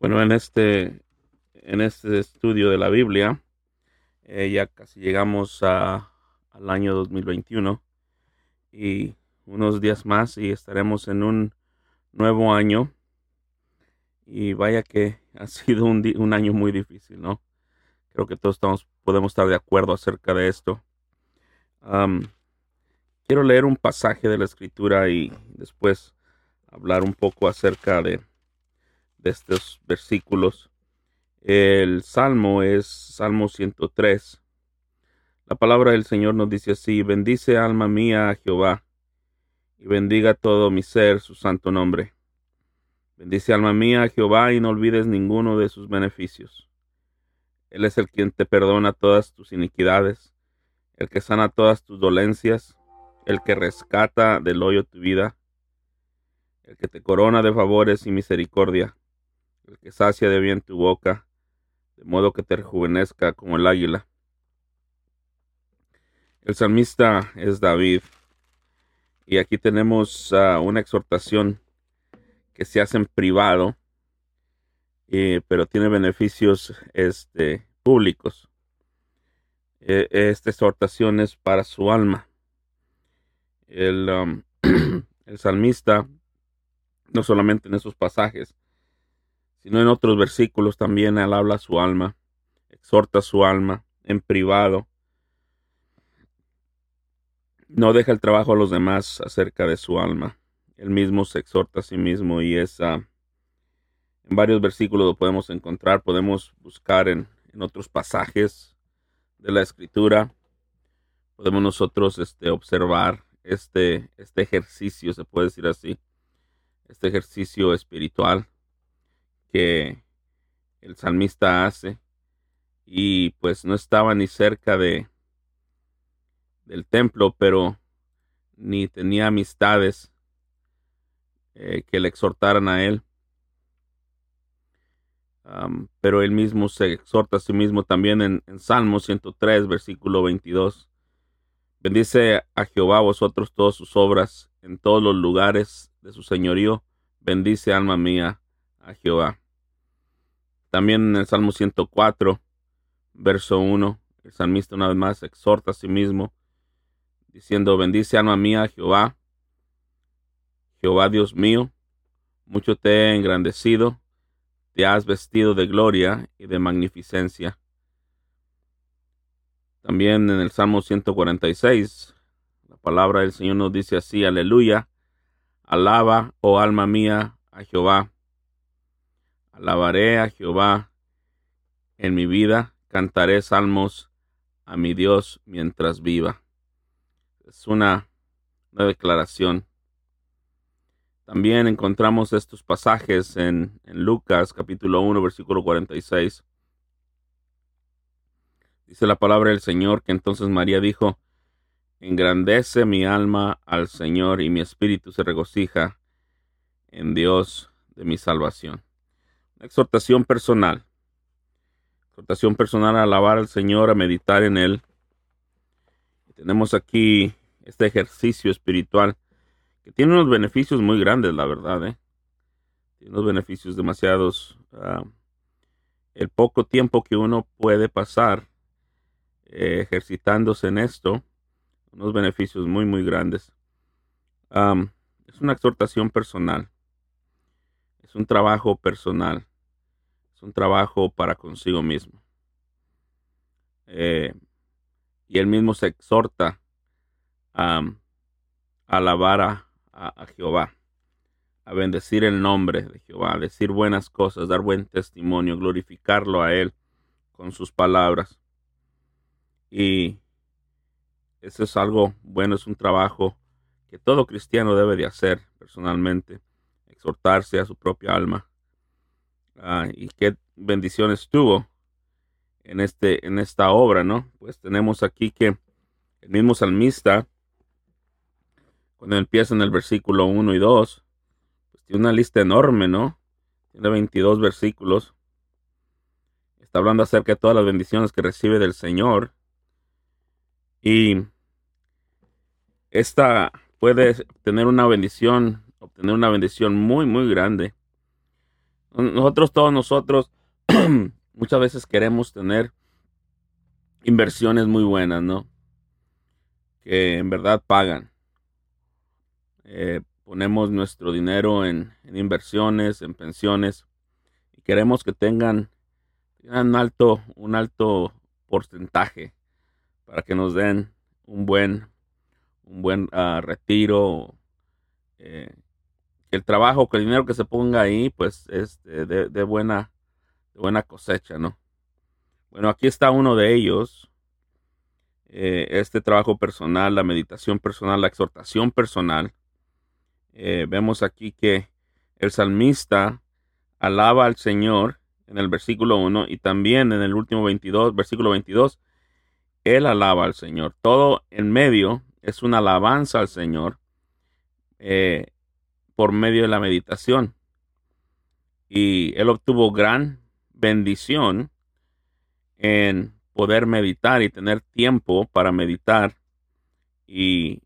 Bueno, en este, en este estudio de la Biblia, eh, ya casi llegamos a, al año 2021 y unos días más y estaremos en un nuevo año. Y vaya que ha sido un, un año muy difícil, ¿no? Creo que todos estamos, podemos estar de acuerdo acerca de esto. quiero leer un pasaje de la escritura y después hablar un poco acerca de de estos versículos. El salmo es Salmo 103. La palabra del Señor nos dice así, bendice alma mía a Jehová, y bendiga todo mi ser su santo nombre. Bendice alma mía a Jehová y no olvides ninguno de sus beneficios. Él es el quien te perdona todas tus iniquidades, el que sana todas tus dolencias, el que rescata del hoyo tu vida, el que te corona de favores y misericordia, el que sacia de bien tu boca, de modo que te rejuvenezca como el águila. El salmista es David, y aquí tenemos ah, una exhortación que se hace en privado, eh, pero tiene beneficios este, públicos. E, esta exhortación es para su alma. El, um, el salmista, no solamente en esos pasajes, sino en otros versículos también él habla a su alma, exhorta a su alma en privado. No deja el trabajo a los demás acerca de su alma. Él mismo se exhorta a sí mismo y es en varios versículos lo podemos encontrar, podemos buscar en, en otros pasajes de la escritura. Podemos nosotros este, observar este, este ejercicio, se puede decir así, este ejercicio espiritual que el salmista hace y pues no estaba ni cerca de del templo, pero ni tenía amistades eh, que le exhortaran a él. pero él mismo se exhorta a sí mismo también en, en Salmo 103, versículo 22. Bendice a Jehová vosotros todas sus obras en todos los lugares de su señorío. Bendice alma mía a Jehová. También en el Salmo 104, verso 1, el salmista una vez más exhorta a sí mismo, diciendo, bendice alma mía Jehová, Jehová Dios mío, mucho te he engrandecido, te has vestido de gloria y de magnificencia. También en el Salmo 146, la palabra del Señor nos dice así, aleluya, alaba, oh alma mía, a Jehová Alabaré a Jehová en mi vida, cantaré salmos a mi Dios mientras viva. Es una, declaración. También encontramos estos pasajes en, Lucas capítulo 1 versículo 46. Dice la palabra del Señor que entonces María dijo, Engrandece mi alma al Señor y mi espíritu se regocija en Dios de mi salvación exhortación personal. Exhortación personal a alabar al Señor, a meditar en Él. tenemos aquí este ejercicio espiritual que tiene unos beneficios muy grandes, la verdad. ¿eh? Tiene unos beneficios demasiados. Ah, el poco tiempo que uno puede pasar eh, ejercitándose en esto, unos beneficios muy, muy grandes. es una exhortación personal. Es un trabajo personal un trabajo para consigo mismo. Eh, y él mismo se exhorta a, alabar a, a, Jehová, a bendecir el nombre de Jehová, a decir buenas cosas, dar buen testimonio, glorificarlo a él con sus palabras. Y eso es algo bueno, es un trabajo que todo cristiano debe de hacer personalmente, exhortarse a su propia alma Ah, y qué bendiciones tuvo en, este, en esta obra, ¿no? Pues tenemos aquí que el mismo salmista, cuando empieza en el versículo 1 y 2, pues tiene una lista enorme, ¿no? Tiene 22 versículos. Está hablando acerca de todas las bendiciones que recibe del Señor. Y esta puede tener una bendición, obtener una bendición muy, muy grande. Nosotros, todos nosotros, muchas veces queremos tener inversiones muy buenas, ¿no? Que en verdad pagan. Eh, ponemos nuestro dinero en, inversiones, en pensiones, y queremos que tengan, un alto, un alto porcentaje para que nos den un buen, un buen ah, retiro. Eh, el trabajo, que el dinero que se ponga ahí, pues es de, buena, de buena cosecha, ¿no? Bueno, aquí está uno de ellos. Eh, este trabajo personal, la meditación personal, la exhortación personal. Eh, vemos aquí que el salmista alaba al Señor en el versículo 1 y también en el último 22, versículo 22, él alaba al Señor. Todo en medio es una alabanza al Señor eh, por medio de la meditación. Y él obtuvo gran bendición en poder meditar y tener tiempo para meditar y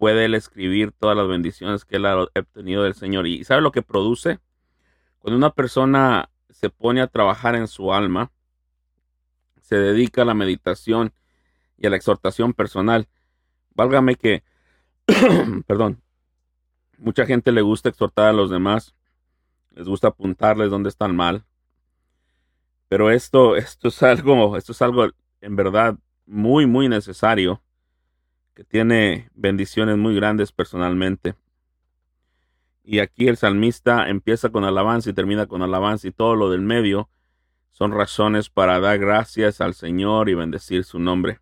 puede él escribir todas las bendiciones que él ha obtenido del Señor. ¿Y sabe lo que produce? Cuando una persona se pone a trabajar en su alma, se dedica a la meditación y a la exhortación personal. Válgame que, perdón, mucha gente le gusta exhortar a los demás, les gusta apuntarles dónde están mal. Pero esto, esto es algo, esto es algo en verdad muy, muy necesario tiene bendiciones muy grandes personalmente. Y aquí el salmista empieza con alabanza y termina con alabanza y todo lo del medio son razones para dar gracias al Señor y bendecir su nombre.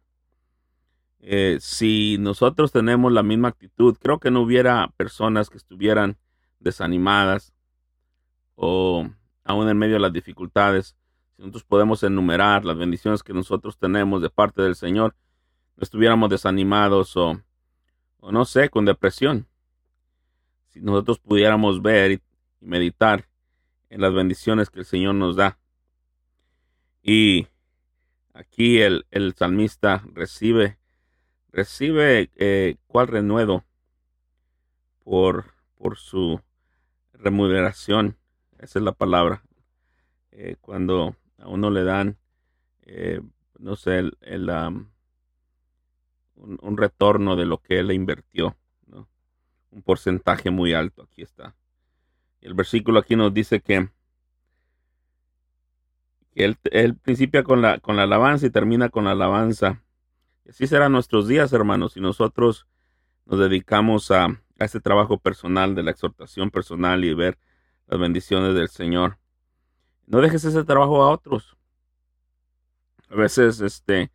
Eh, si nosotros tenemos la misma actitud, creo que no hubiera personas que estuvieran desanimadas o aún en medio de las dificultades. Si nosotros podemos enumerar las bendiciones que nosotros tenemos de parte del Señor, estuviéramos desanimados o, o no sé, con depresión. Si nosotros pudiéramos ver y, meditar en las bendiciones que el Señor nos da. Y aquí el, el salmista recibe, recibe eh, cuál renuevo por, por su remuneración. Esa es la palabra. Eh, cuando a uno le dan, eh, no sé, el un, retorno de lo que él invirtió, un porcentaje muy alto. Aquí está. el versículo aquí nos dice que, que él, él, principia con la, con la alabanza y termina con la alabanza. Así serán nuestros días, hermanos, si nosotros nos dedicamos a, a este trabajo personal, de la exhortación personal y ver las bendiciones del Señor. No dejes ese trabajo a otros. A veces, este,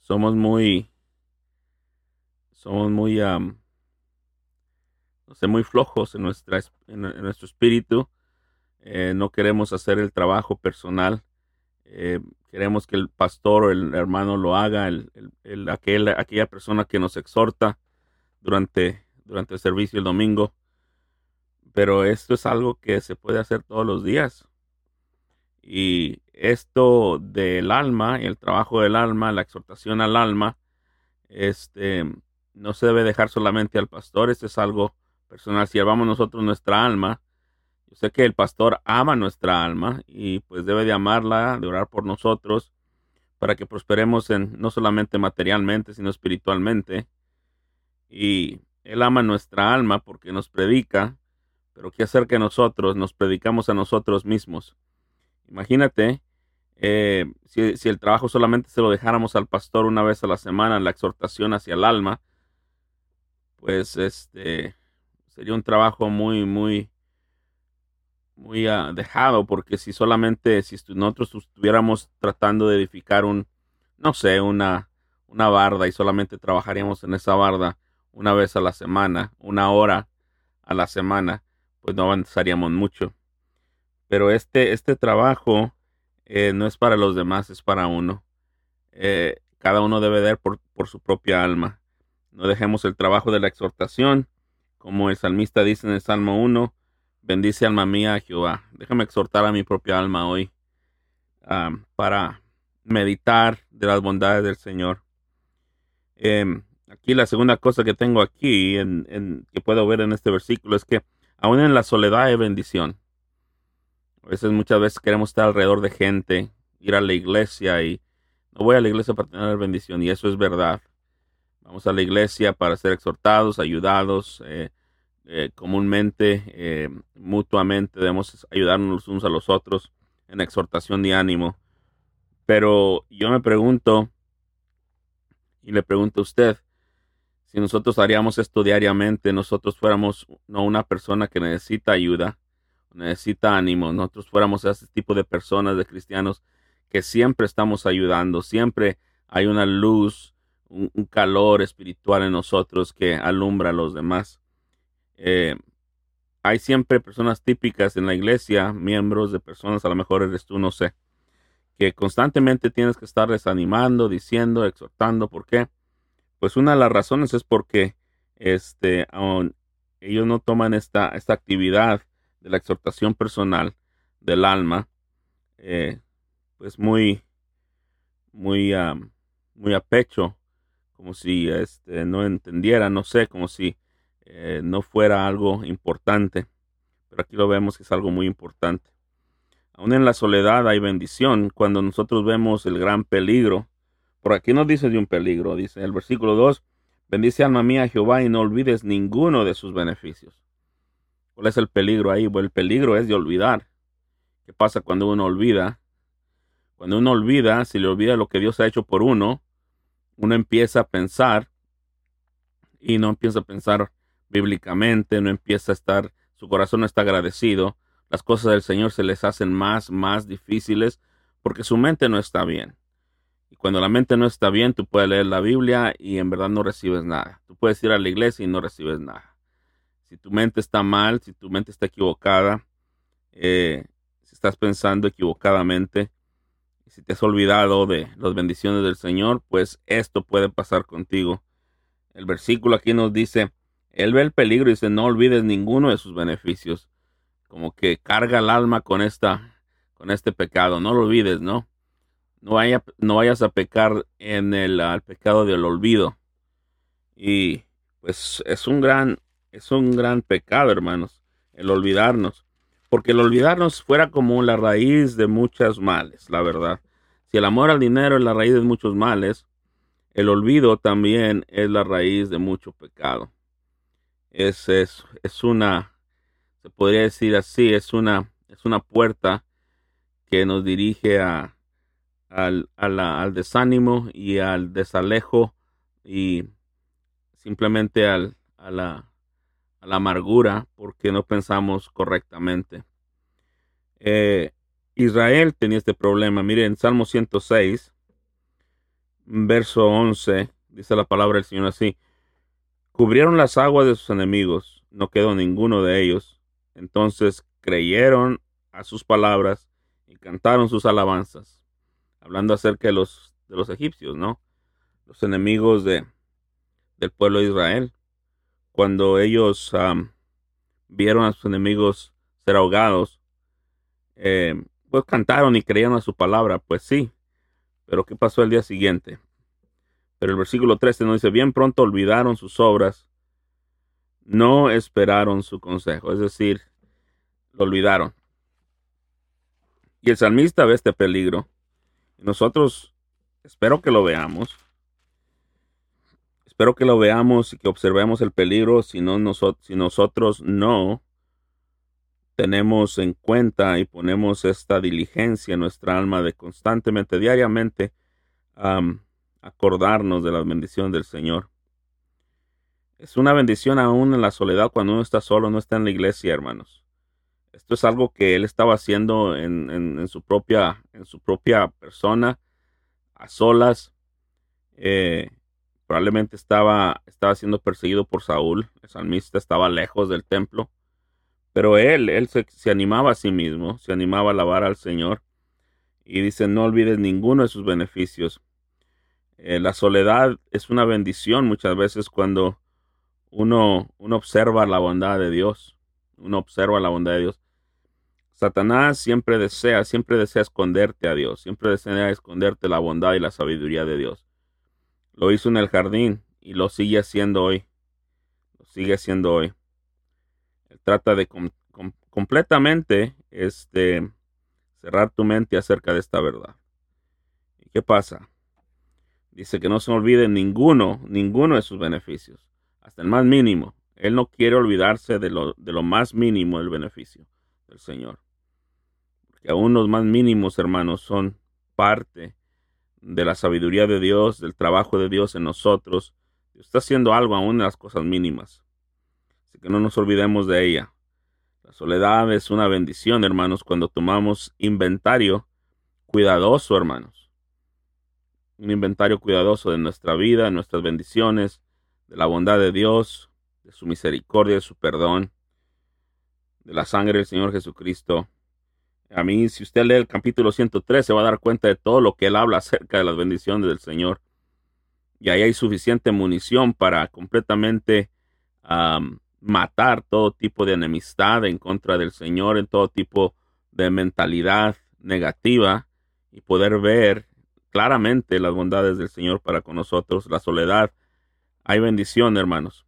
somos muy, somos muy, no sé, muy flojos en, nuestra, en, nuestro espíritu. Eh, no queremos hacer el trabajo personal. Eh, queremos que el pastor o el hermano lo haga, el, el, aquel, aquella persona que nos exhorta durante, durante el servicio el domingo. Pero esto es algo que se puede hacer todos los días. Y esto del alma, el trabajo del alma, la exhortación al alma, este, no se debe dejar solamente al pastor, esto es algo personal. Si amamos nosotros nuestra alma, yo sé que el pastor ama nuestra alma y pues debe de amarla, de orar por nosotros, para que prosperemos en no solamente materialmente, sino espiritualmente. Y él ama nuestra alma porque nos predica, pero ¿qué hacer que nosotros nos predicamos a nosotros mismos? Imagínate eh, si, si, el trabajo solamente se lo dejáramos al pastor una vez a la semana, la exhortación hacia el alma, pues este sería un trabajo muy, muy, muy uh, dejado, porque si solamente, si nosotros estuviéramos tratando de edificar un, no sé, una, una barda y solamente trabajaríamos en esa barda una vez a la semana, una hora a la semana, pues no avanzaríamos mucho. Pero este, este trabajo eh, no es para los demás, es para uno. Eh, cada uno debe dar por, por su propia alma. No dejemos el trabajo de la exhortación, como el salmista dice en el Salmo 1, bendice alma mía a Jehová. Déjame exhortar a mi propia alma hoy. para meditar de las bondades del Señor. Em, aquí la segunda cosa que tengo aquí, en, que puedo ver en este versículo, es que aún en la soledad hay bendición. A veces, muchas veces queremos estar alrededor de gente, ir a la iglesia y no voy a la iglesia para tener bendición y eso es verdad. Vamos a la iglesia para ser exhortados, ayudados. Eh, eh, comúnmente, eh, mutuamente, debemos ayudarnos los unos a los otros en exhortación y ánimo. Pero yo me pregunto, y le pregunto a usted, si nosotros haríamos esto diariamente, nosotros fuéramos no una persona que necesita ayuda, necesita ánimo, nosotros fuéramos ese tipo de personas, de cristianos, que siempre estamos ayudando, siempre hay una luz, un, calor espiritual en nosotros que alumbra a los demás. Eh, hay siempre personas típicas en la iglesia, miembros de personas, a lo mejor eres tú, no sé, que constantemente tienes que estar desanimando, diciendo, exhortando. ¿Por qué? Pues una de las razones es porque este, ellos no toman esta, esta actividad de la exhortación personal del alma, eh, pues muy, muy, muy a pecho, como si este, no entendiera, no sé, como si eh, no fuera algo importante. Pero aquí lo vemos que es algo muy importante. Aún en la soledad hay bendición cuando nosotros vemos el gran peligro. Por aquí no dice de un peligro, dice el versículo 2, bendice alma mía Jehová y no olvides ninguno de sus beneficios. ¿Cuál es el peligro ahí? Bueno, el peligro es de olvidar. ¿Qué pasa cuando uno olvida? Cuando uno olvida, si le olvida lo que Dios ha hecho por uno, uno empieza a pensar y no empieza a pensar bíblicamente, no empieza a estar, su corazón no está agradecido, las cosas del Señor se les hacen más, más difíciles porque su mente no está bien. Y cuando la mente no está bien, tú puedes leer la Biblia y en verdad no recibes nada. Tú puedes ir a la iglesia y no recibes nada. Si tu mente está mal, si tu mente está equivocada, eh, si estás pensando equivocadamente, si te has olvidado de las bendiciones del Señor, pues esto puede pasar contigo. El versículo aquí nos dice, Él ve el peligro y dice, no olvides ninguno de sus beneficios. Como que carga el alma con esta, con este pecado. No lo olvides, ¿no? No, vaya, no vayas a pecar en el pecado del olvido. Y pues es un gran, es un gran pecado, hermanos, el olvidarnos. Porque el olvidarnos fuera como la raíz de muchos males, la verdad. Si el amor al dinero es la raíz de muchos males, el olvido también es la raíz de mucho pecado. Es, es, es una, se podría decir así, es una, es una puerta que nos dirige a, al, al desánimo y al desalejo y simplemente al, a la, a la amargura porque no pensamos correctamente. Eh, Israel tenía este problema. Miren, Salmo 106, verso 11, dice la palabra del Señor así. Cubrieron las aguas de sus enemigos, no quedó ninguno de ellos. Entonces creyeron a sus palabras y cantaron sus alabanzas. Hablando acerca de los, de los egipcios, ¿no? Los enemigos de, del pueblo de Israel cuando ellos vieron a sus enemigos ser ahogados, eh, pues cantaron y creían a su palabra, pues sí. Pero ¿qué pasó el día siguiente? Pero el versículo 13 nos dice, bien pronto olvidaron sus obras, no esperaron su consejo, es decir, lo olvidaron. Y el salmista ve este peligro. Nosotros espero que lo veamos. Espero que lo veamos y que observemos el peligro si, no si nosotros no tenemos en cuenta y ponemos esta diligencia en nuestra alma de constantemente, diariamente, acordarnos de la bendición del Señor. Es una bendición aún en la soledad cuando uno está solo, no está en la iglesia, hermanos. Esto es algo que él estaba haciendo en, su, propia, en su propia persona, a solas. Eh, Probablemente estaba, estaba siendo perseguido por Saúl. El salmista estaba lejos del templo. Pero él, él se, animaba a sí mismo, se animaba a alabar al Señor. Y dice, no olvides ninguno de sus beneficios. Eh, la soledad es una bendición muchas veces cuando uno, uno observa la bondad de Dios. Uno observa la bondad de Dios. Satanás siempre desea, siempre desea esconderte a Dios, siempre desea esconderte la bondad y la sabiduría de Dios. Lo hizo en el jardín y lo sigue haciendo hoy. Lo sigue haciendo hoy. Él trata de completamente este, cerrar tu mente acerca de esta verdad. ¿Y qué pasa? Dice que no se olvide ninguno, ninguno de sus beneficios, hasta el más mínimo. Él no quiere olvidarse de lo, de lo más mínimo del beneficio del Señor. Porque aún los más mínimos, hermanos, son parte de la sabiduría de Dios, del trabajo de Dios en nosotros. Dios está haciendo algo aún en las cosas mínimas. Así que no nos olvidemos de ella. La soledad es una bendición, hermanos, cuando tomamos inventario cuidadoso, hermanos. Un inventario cuidadoso de nuestra vida, de nuestras bendiciones, de la bondad de Dios, de su misericordia, de su perdón, de la sangre del Señor Jesucristo. A mí, si usted lee el capítulo 103, se va a dar cuenta de todo lo que él habla acerca de las bendiciones del Señor. Y ahí hay suficiente munición para completamente matar todo tipo de enemistad en contra del Señor, en todo tipo de mentalidad negativa y poder ver claramente las bondades del Señor para con nosotros, la soledad. Hay bendición, hermanos.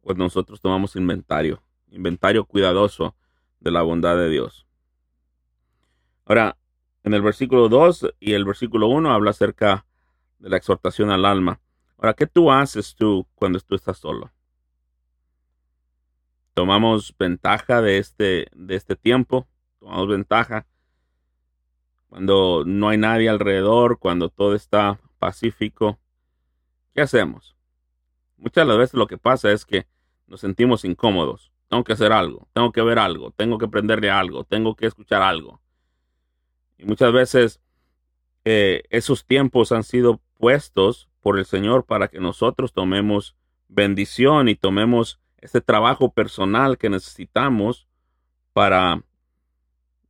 Pues nosotros tomamos inventario, inventario cuidadoso de la bondad de Dios. Ahora, en el versículo 2 y el versículo 1 habla acerca de la exhortación al alma. Ahora, ¿qué tú haces tú cuando tú estás solo? Tomamos ventaja de este, de este tiempo, tomamos ventaja cuando no hay nadie alrededor, cuando todo está pacífico. ¿Qué hacemos? Muchas de las veces lo que pasa es que nos sentimos incómodos tengo que hacer algo, tengo que ver algo, tengo que aprenderle algo, tengo que escuchar algo. Y muchas veces eh, esos tiempos han sido puestos por el Señor para que nosotros tomemos bendición y tomemos ese trabajo personal que necesitamos para,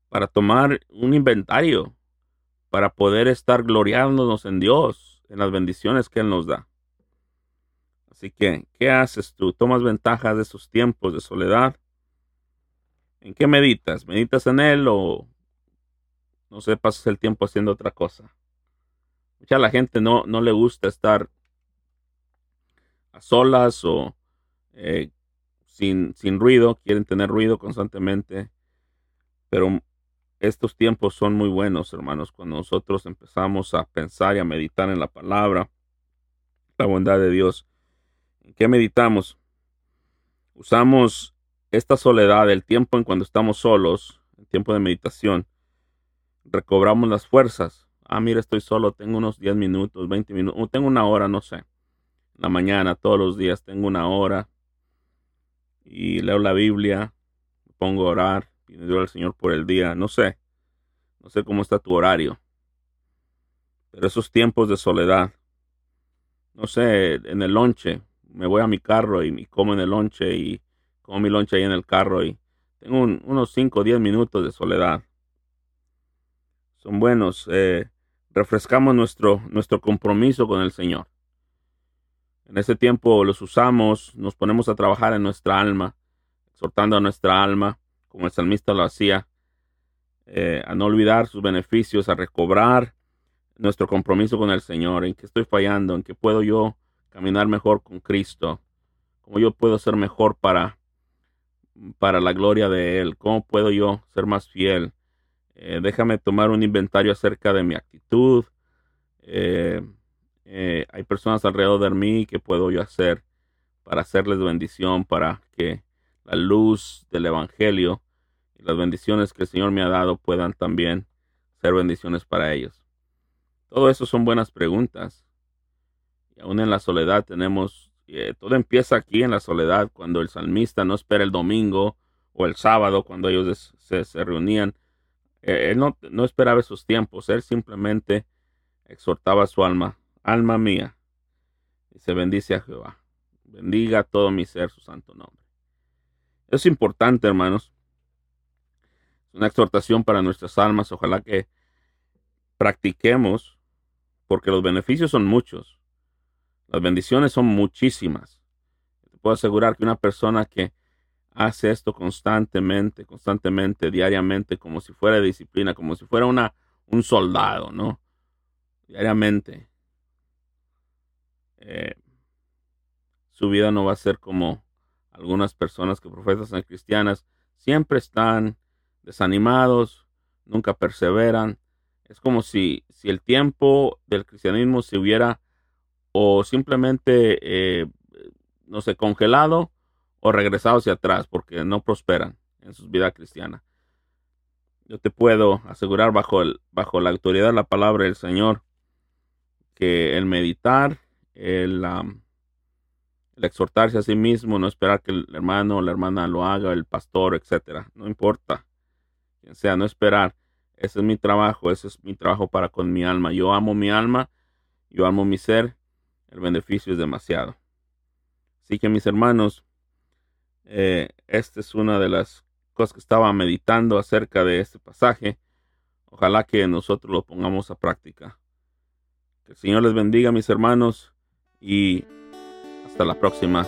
para tomar un inventario, para poder estar gloriándonos en Dios, en las bendiciones que Él nos da. Así que, ¿qué haces tú? ¿Tomas ventaja de esos tiempos de soledad? ¿En qué meditas? ¿Meditas en él o no sé, pasas el tiempo haciendo otra cosa? Mucha la gente no, no le gusta estar a solas o eh, sin, sin ruido, quieren tener ruido constantemente, pero estos tiempos son muy buenos, hermanos, cuando nosotros empezamos a pensar y a meditar en la palabra, la bondad de Dios qué meditamos? Usamos esta soledad, el tiempo en cuando estamos solos, el tiempo de meditación, recobramos las fuerzas. Ah, mira, estoy solo, tengo unos 10 minutos, 20 minutos, tengo una hora, no sé. la mañana, todos los días, tengo una hora. Y leo la Biblia, pongo a orar, pido al Señor por el día, no sé. No sé cómo está tu horario. Pero esos tiempos de soledad, no sé, en el lonche, me voy a mi carro y, como en el lonche y como mi lonche ahí en el carro y tengo unos 5 o 10 minutos de soledad. Son buenos. Eh, refrescamos nuestro, nuestro compromiso con el Señor. En ese tiempo los usamos, nos ponemos a trabajar en nuestra alma, exhortando a nuestra alma, como el salmista lo hacía, eh, a no olvidar sus beneficios, a recobrar nuestro compromiso con el Señor, en que estoy fallando, en que puedo yo caminar mejor con Cristo, cómo yo puedo ser mejor para, para la gloria de Él, cómo puedo yo ser más fiel. Eh, déjame tomar un inventario acerca de mi actitud. Eh, eh, hay personas alrededor de mí que puedo yo hacer para hacerles bendición, para que la luz del Evangelio y las bendiciones que el Señor me ha dado puedan también ser bendiciones para ellos. Todo eso son buenas preguntas. Aún en la soledad tenemos, eh, todo empieza aquí en la soledad, cuando el salmista no espera el domingo o el sábado, cuando ellos se, reunían. Eh, él no, no esperaba esos tiempos, él simplemente exhortaba a su alma, alma mía, y se bendice a Jehová. Bendiga todo mi ser su santo nombre. Es importante, hermanos. Es una exhortación para nuestras almas. Ojalá que practiquemos, porque los beneficios son muchos. Las bendiciones son muchísimas. Te puedo asegurar que una persona que hace esto constantemente, constantemente, diariamente, como si fuera disciplina, como si fuera una, un soldado, ¿no? Diariamente. Eh, su vida no va a ser como algunas personas que profesan cristianas, siempre están desanimados, nunca perseveran. Es como si, si el tiempo del cristianismo se hubiera o simplemente, eh, no sé, congelado o regresado hacia atrás porque no prosperan en su vida cristiana. Yo te puedo asegurar bajo, el, bajo la autoridad de la palabra del Señor que el meditar, el, el exhortarse a sí mismo, no esperar que el hermano o la hermana lo haga, el pastor, etcétera, no importa quien sea, no esperar. Ese es mi trabajo, ese es mi trabajo para con mi alma. Yo amo mi alma, yo amo mi ser, el beneficio es demasiado. Así que mis hermanos, eh, esta es una de las cosas que estaba meditando acerca de este pasaje. Ojalá que nosotros lo pongamos a práctica. Que el Señor les bendiga, mis hermanos, y hasta la próxima.